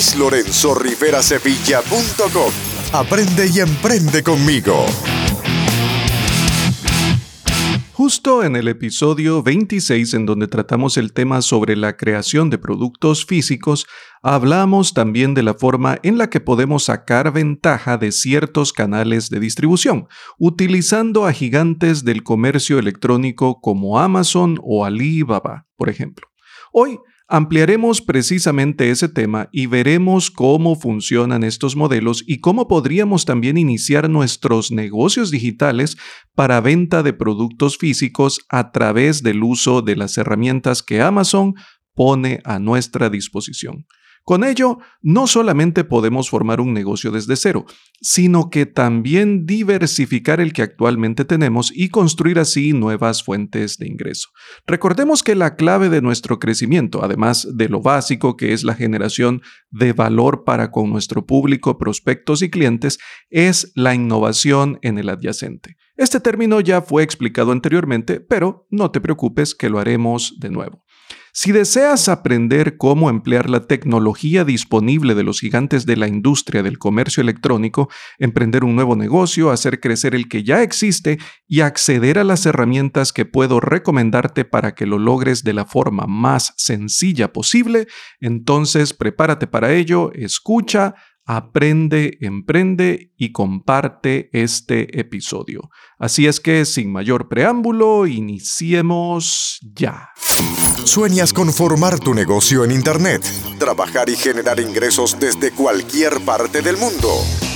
luislorenzorriverasevilla.com. Aprende y emprende conmigo. Justo en el episodio 26 en donde tratamos el tema sobre la creación de productos físicos, hablamos también de la forma en la que podemos sacar ventaja de ciertos canales de distribución, utilizando a gigantes del comercio electrónico como Amazon o Alibaba, por ejemplo. Hoy Ampliaremos precisamente ese tema y veremos cómo funcionan estos modelos y cómo podríamos también iniciar nuestros negocios digitales para venta de productos físicos a través del uso de las herramientas que Amazon pone a nuestra disposición. Con ello, no solamente podemos formar un negocio desde cero, sino que también diversificar el que actualmente tenemos y construir así nuevas fuentes de ingreso. Recordemos que la clave de nuestro crecimiento, además de lo básico que es la generación de valor para con nuestro público, prospectos y clientes, es la innovación en el adyacente. Este término ya fue explicado anteriormente, pero no te preocupes que lo haremos de nuevo. Si deseas aprender cómo emplear la tecnología disponible de los gigantes de la industria del comercio electrónico, emprender un nuevo negocio, hacer crecer el que ya existe y acceder a las herramientas que puedo recomendarte para que lo logres de la forma más sencilla posible, entonces prepárate para ello, escucha, aprende, emprende y comparte este episodio. Así es que, sin mayor preámbulo, iniciemos ya. ¿Sueñas con formar tu negocio en Internet? Trabajar y generar ingresos desde cualquier parte del mundo.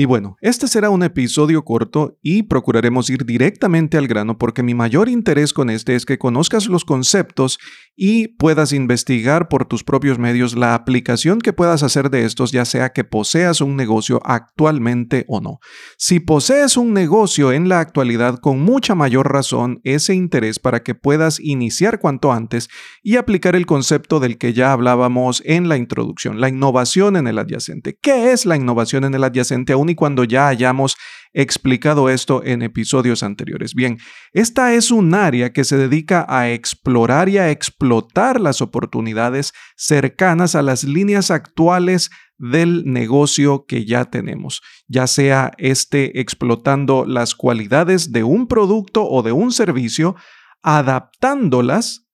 Y bueno, este será un episodio corto y procuraremos ir directamente al grano porque mi mayor interés con este es que conozcas los conceptos y puedas investigar por tus propios medios la aplicación que puedas hacer de estos, ya sea que poseas un negocio actualmente o no. Si posees un negocio en la actualidad, con mucha mayor razón ese interés para que puedas iniciar cuanto antes y aplicar el concepto del que ya hablábamos en la introducción, la innovación en el adyacente. ¿Qué es la innovación en el adyacente y cuando ya hayamos explicado esto en episodios anteriores. Bien, esta es un área que se dedica a explorar y a explotar las oportunidades cercanas a las líneas actuales del negocio que ya tenemos, ya sea este explotando las cualidades de un producto o de un servicio, adaptándolas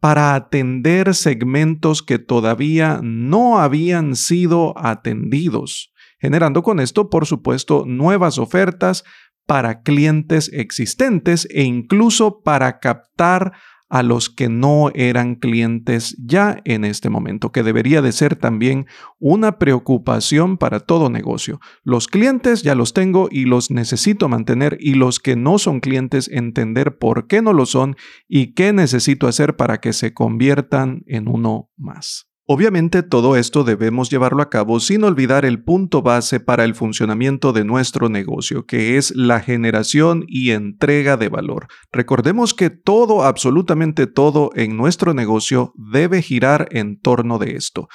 para atender segmentos que todavía no habían sido atendidos generando con esto, por supuesto, nuevas ofertas para clientes existentes e incluso para captar a los que no eran clientes ya en este momento, que debería de ser también una preocupación para todo negocio. Los clientes ya los tengo y los necesito mantener y los que no son clientes entender por qué no lo son y qué necesito hacer para que se conviertan en uno más. Obviamente todo esto debemos llevarlo a cabo sin olvidar el punto base para el funcionamiento de nuestro negocio, que es la generación y entrega de valor. Recordemos que todo, absolutamente todo en nuestro negocio debe girar en torno de esto.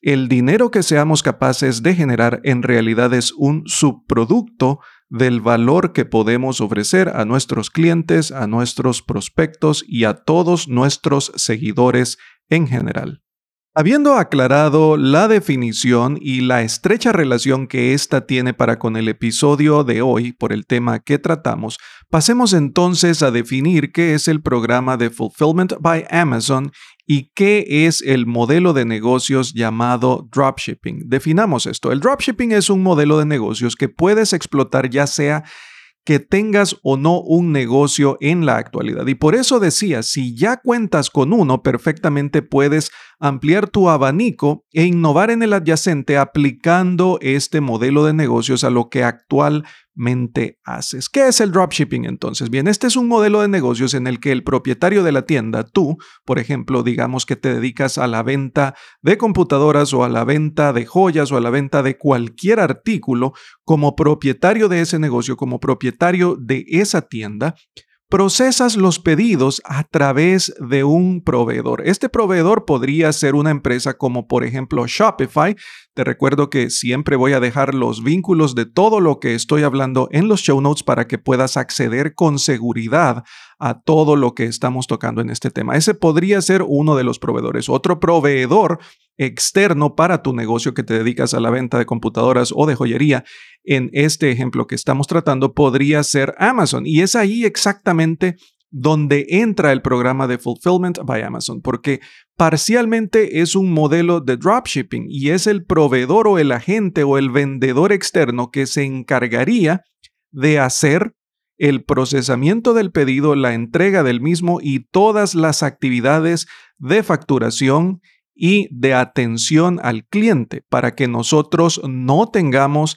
El dinero que seamos capaces de generar en realidad es un subproducto del valor que podemos ofrecer a nuestros clientes, a nuestros prospectos y a todos nuestros seguidores en general. Habiendo aclarado la definición y la estrecha relación que ésta tiene para con el episodio de hoy por el tema que tratamos, pasemos entonces a definir qué es el programa de Fulfillment by Amazon y qué es el modelo de negocios llamado dropshipping. Definamos esto. El dropshipping es un modelo de negocios que puedes explotar ya sea que tengas o no un negocio en la actualidad. Y por eso decía, si ya cuentas con uno, perfectamente puedes ampliar tu abanico e innovar en el adyacente aplicando este modelo de negocios a lo que actualmente haces. ¿Qué es el dropshipping entonces? Bien, este es un modelo de negocios en el que el propietario de la tienda, tú, por ejemplo, digamos que te dedicas a la venta de computadoras o a la venta de joyas o a la venta de cualquier artículo, como propietario de ese negocio, como propietario de esa tienda, procesas los pedidos a través de un proveedor. Este proveedor podría ser una empresa como por ejemplo Shopify. Te recuerdo que siempre voy a dejar los vínculos de todo lo que estoy hablando en los show notes para que puedas acceder con seguridad a todo lo que estamos tocando en este tema. Ese podría ser uno de los proveedores. Otro proveedor externo para tu negocio que te dedicas a la venta de computadoras o de joyería, en este ejemplo que estamos tratando, podría ser Amazon. Y es ahí exactamente donde entra el programa de Fulfillment by Amazon, porque parcialmente es un modelo de dropshipping y es el proveedor o el agente o el vendedor externo que se encargaría de hacer el procesamiento del pedido, la entrega del mismo y todas las actividades de facturación y de atención al cliente para que nosotros no tengamos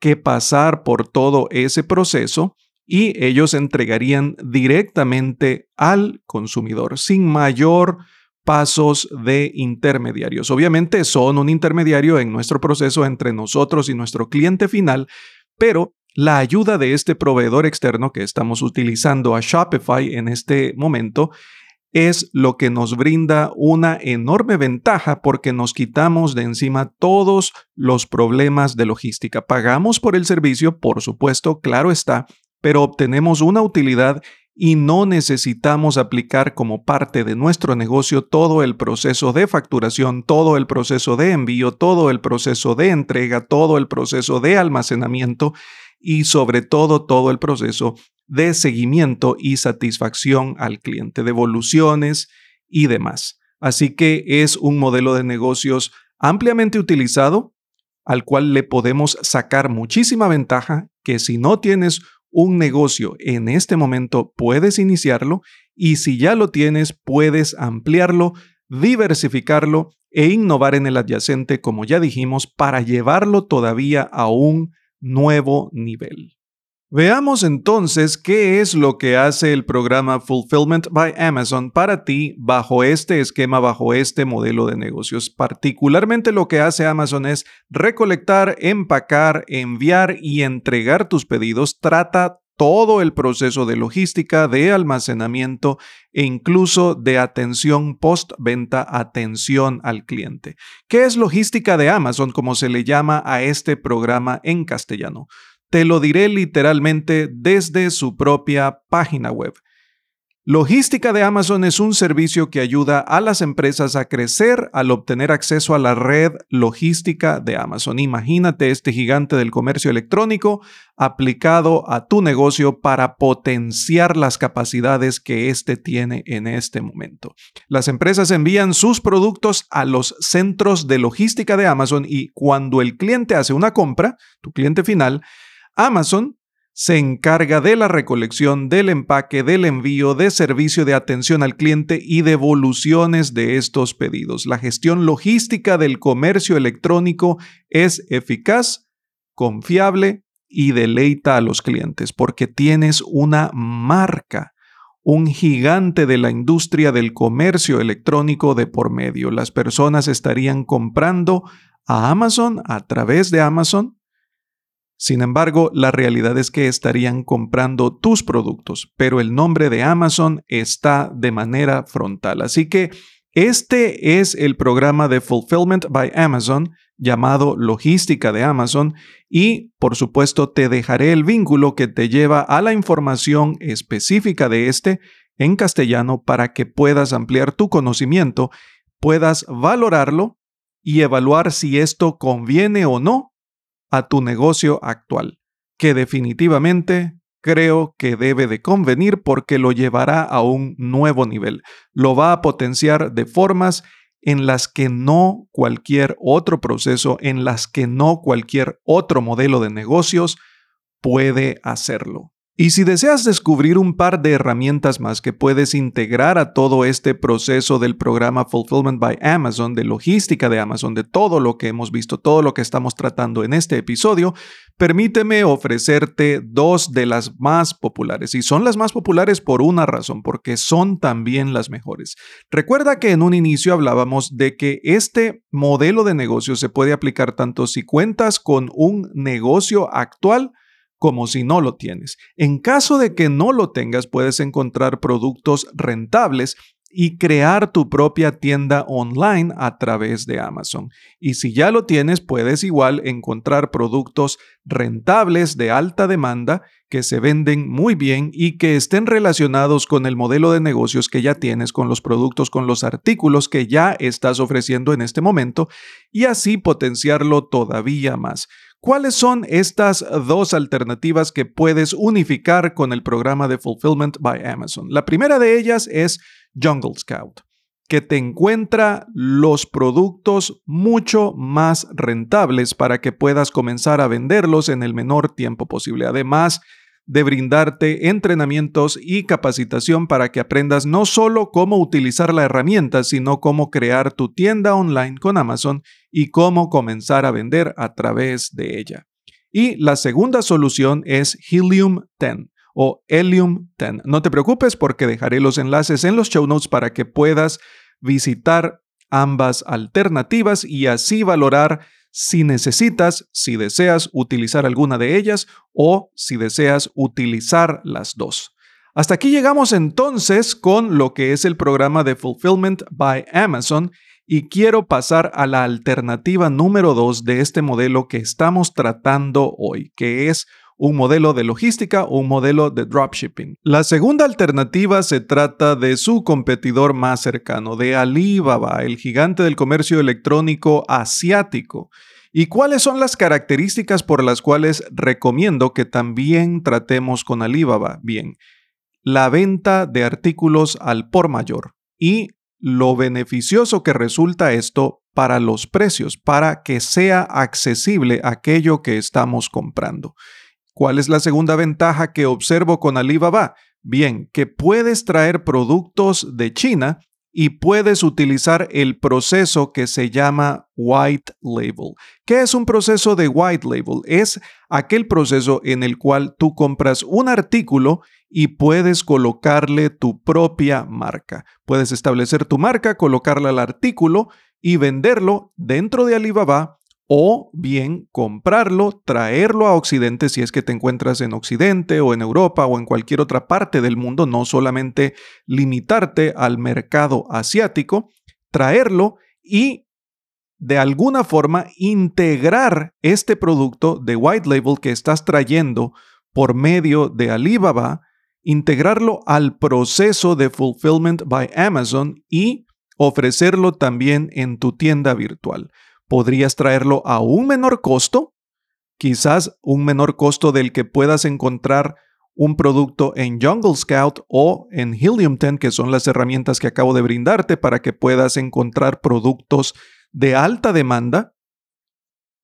que pasar por todo ese proceso y ellos entregarían directamente al consumidor sin mayor pasos de intermediarios. Obviamente son un intermediario en nuestro proceso entre nosotros y nuestro cliente final, pero la ayuda de este proveedor externo que estamos utilizando a Shopify en este momento es lo que nos brinda una enorme ventaja porque nos quitamos de encima todos los problemas de logística. Pagamos por el servicio, por supuesto, claro está, pero obtenemos una utilidad y no necesitamos aplicar como parte de nuestro negocio todo el proceso de facturación, todo el proceso de envío, todo el proceso de entrega, todo el proceso de almacenamiento y sobre todo todo el proceso de seguimiento y satisfacción al cliente, devoluciones y demás. Así que es un modelo de negocios ampliamente utilizado al cual le podemos sacar muchísima ventaja que si no tienes un negocio en este momento puedes iniciarlo y si ya lo tienes puedes ampliarlo, diversificarlo e innovar en el adyacente como ya dijimos para llevarlo todavía a un nuevo nivel. Veamos entonces qué es lo que hace el programa Fulfillment by Amazon para ti bajo este esquema, bajo este modelo de negocios. Particularmente lo que hace Amazon es recolectar, empacar, enviar y entregar tus pedidos. Trata todo el proceso de logística, de almacenamiento e incluso de atención postventa, atención al cliente. ¿Qué es logística de Amazon, como se le llama a este programa en castellano? Te lo diré literalmente desde su propia página web. Logística de Amazon es un servicio que ayuda a las empresas a crecer al obtener acceso a la red logística de Amazon. Imagínate este gigante del comercio electrónico aplicado a tu negocio para potenciar las capacidades que éste tiene en este momento. Las empresas envían sus productos a los centros de logística de Amazon y cuando el cliente hace una compra, tu cliente final, Amazon se encarga de la recolección, del empaque, del envío, de servicio de atención al cliente y devoluciones de estos pedidos. La gestión logística del comercio electrónico es eficaz, confiable y deleita a los clientes porque tienes una marca, un gigante de la industria del comercio electrónico de por medio. Las personas estarían comprando a Amazon a través de Amazon sin embargo, la realidad es que estarían comprando tus productos, pero el nombre de Amazon está de manera frontal. Así que este es el programa de Fulfillment by Amazon llamado Logística de Amazon y por supuesto te dejaré el vínculo que te lleva a la información específica de este en castellano para que puedas ampliar tu conocimiento, puedas valorarlo y evaluar si esto conviene o no a tu negocio actual, que definitivamente creo que debe de convenir porque lo llevará a un nuevo nivel. Lo va a potenciar de formas en las que no cualquier otro proceso, en las que no cualquier otro modelo de negocios puede hacerlo. Y si deseas descubrir un par de herramientas más que puedes integrar a todo este proceso del programa Fulfillment by Amazon, de logística de Amazon, de todo lo que hemos visto, todo lo que estamos tratando en este episodio, permíteme ofrecerte dos de las más populares. Y son las más populares por una razón, porque son también las mejores. Recuerda que en un inicio hablábamos de que este modelo de negocio se puede aplicar tanto si cuentas con un negocio actual, como si no lo tienes. En caso de que no lo tengas, puedes encontrar productos rentables y crear tu propia tienda online a través de Amazon. Y si ya lo tienes, puedes igual encontrar productos rentables de alta demanda que se venden muy bien y que estén relacionados con el modelo de negocios que ya tienes, con los productos, con los artículos que ya estás ofreciendo en este momento y así potenciarlo todavía más. ¿Cuáles son estas dos alternativas que puedes unificar con el programa de Fulfillment by Amazon? La primera de ellas es Jungle Scout, que te encuentra los productos mucho más rentables para que puedas comenzar a venderlos en el menor tiempo posible. Además, de brindarte entrenamientos y capacitación para que aprendas no solo cómo utilizar la herramienta, sino cómo crear tu tienda online con Amazon y cómo comenzar a vender a través de ella. Y la segunda solución es Helium 10 o Helium 10. No te preocupes porque dejaré los enlaces en los show notes para que puedas visitar ambas alternativas y así valorar si necesitas, si deseas utilizar alguna de ellas o si deseas utilizar las dos. Hasta aquí llegamos entonces con lo que es el programa de Fulfillment by Amazon y quiero pasar a la alternativa número 2 de este modelo que estamos tratando hoy, que es un modelo de logística o un modelo de dropshipping. La segunda alternativa se trata de su competidor más cercano, de Alibaba, el gigante del comercio electrónico asiático. ¿Y cuáles son las características por las cuales recomiendo que también tratemos con Alibaba? Bien, la venta de artículos al por mayor y lo beneficioso que resulta esto para los precios, para que sea accesible aquello que estamos comprando. ¿Cuál es la segunda ventaja que observo con Alibaba? Bien, que puedes traer productos de China y puedes utilizar el proceso que se llama white label. ¿Qué es un proceso de white label? Es aquel proceso en el cual tú compras un artículo y puedes colocarle tu propia marca. Puedes establecer tu marca, colocarla al artículo y venderlo dentro de Alibaba o bien comprarlo, traerlo a Occidente si es que te encuentras en Occidente o en Europa o en cualquier otra parte del mundo, no solamente limitarte al mercado asiático, traerlo y de alguna forma integrar este producto de white label que estás trayendo por medio de Alibaba, integrarlo al proceso de fulfillment by Amazon y ofrecerlo también en tu tienda virtual podrías traerlo a un menor costo, quizás un menor costo del que puedas encontrar un producto en Jungle Scout o en Helium 10, que son las herramientas que acabo de brindarte para que puedas encontrar productos de alta demanda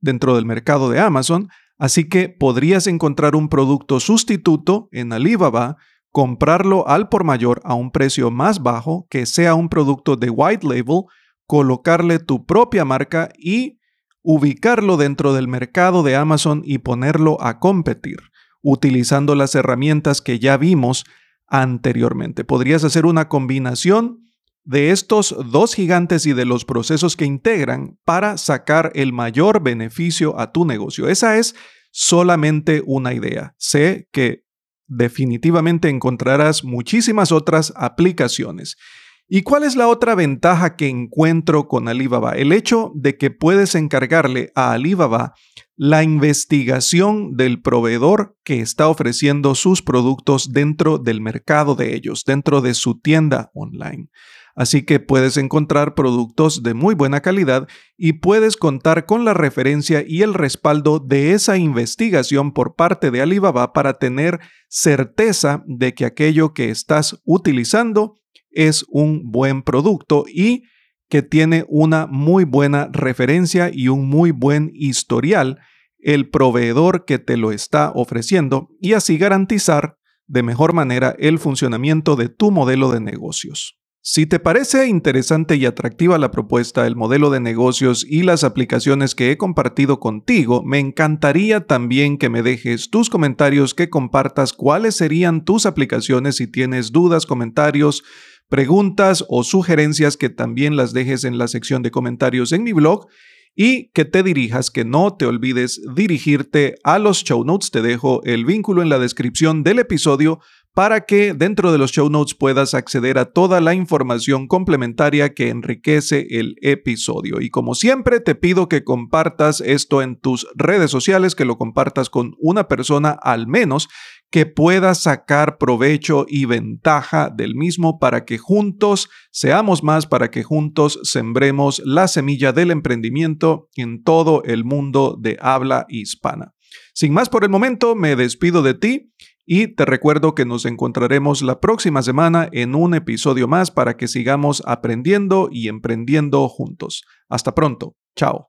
dentro del mercado de Amazon. Así que podrías encontrar un producto sustituto en Alibaba, comprarlo al por mayor a un precio más bajo, que sea un producto de white label colocarle tu propia marca y ubicarlo dentro del mercado de Amazon y ponerlo a competir, utilizando las herramientas que ya vimos anteriormente. Podrías hacer una combinación de estos dos gigantes y de los procesos que integran para sacar el mayor beneficio a tu negocio. Esa es solamente una idea. Sé que definitivamente encontrarás muchísimas otras aplicaciones. ¿Y cuál es la otra ventaja que encuentro con Alibaba? El hecho de que puedes encargarle a Alibaba la investigación del proveedor que está ofreciendo sus productos dentro del mercado de ellos, dentro de su tienda online. Así que puedes encontrar productos de muy buena calidad y puedes contar con la referencia y el respaldo de esa investigación por parte de Alibaba para tener certeza de que aquello que estás utilizando es un buen producto y que tiene una muy buena referencia y un muy buen historial el proveedor que te lo está ofreciendo y así garantizar de mejor manera el funcionamiento de tu modelo de negocios. Si te parece interesante y atractiva la propuesta, el modelo de negocios y las aplicaciones que he compartido contigo, me encantaría también que me dejes tus comentarios, que compartas cuáles serían tus aplicaciones si tienes dudas, comentarios, preguntas o sugerencias que también las dejes en la sección de comentarios en mi blog y que te dirijas, que no te olvides dirigirte a los show notes. Te dejo el vínculo en la descripción del episodio para que dentro de los show notes puedas acceder a toda la información complementaria que enriquece el episodio. Y como siempre, te pido que compartas esto en tus redes sociales, que lo compartas con una persona al menos que pueda sacar provecho y ventaja del mismo para que juntos seamos más, para que juntos sembremos la semilla del emprendimiento en todo el mundo de habla hispana. Sin más por el momento, me despido de ti y te recuerdo que nos encontraremos la próxima semana en un episodio más para que sigamos aprendiendo y emprendiendo juntos. Hasta pronto. Chao.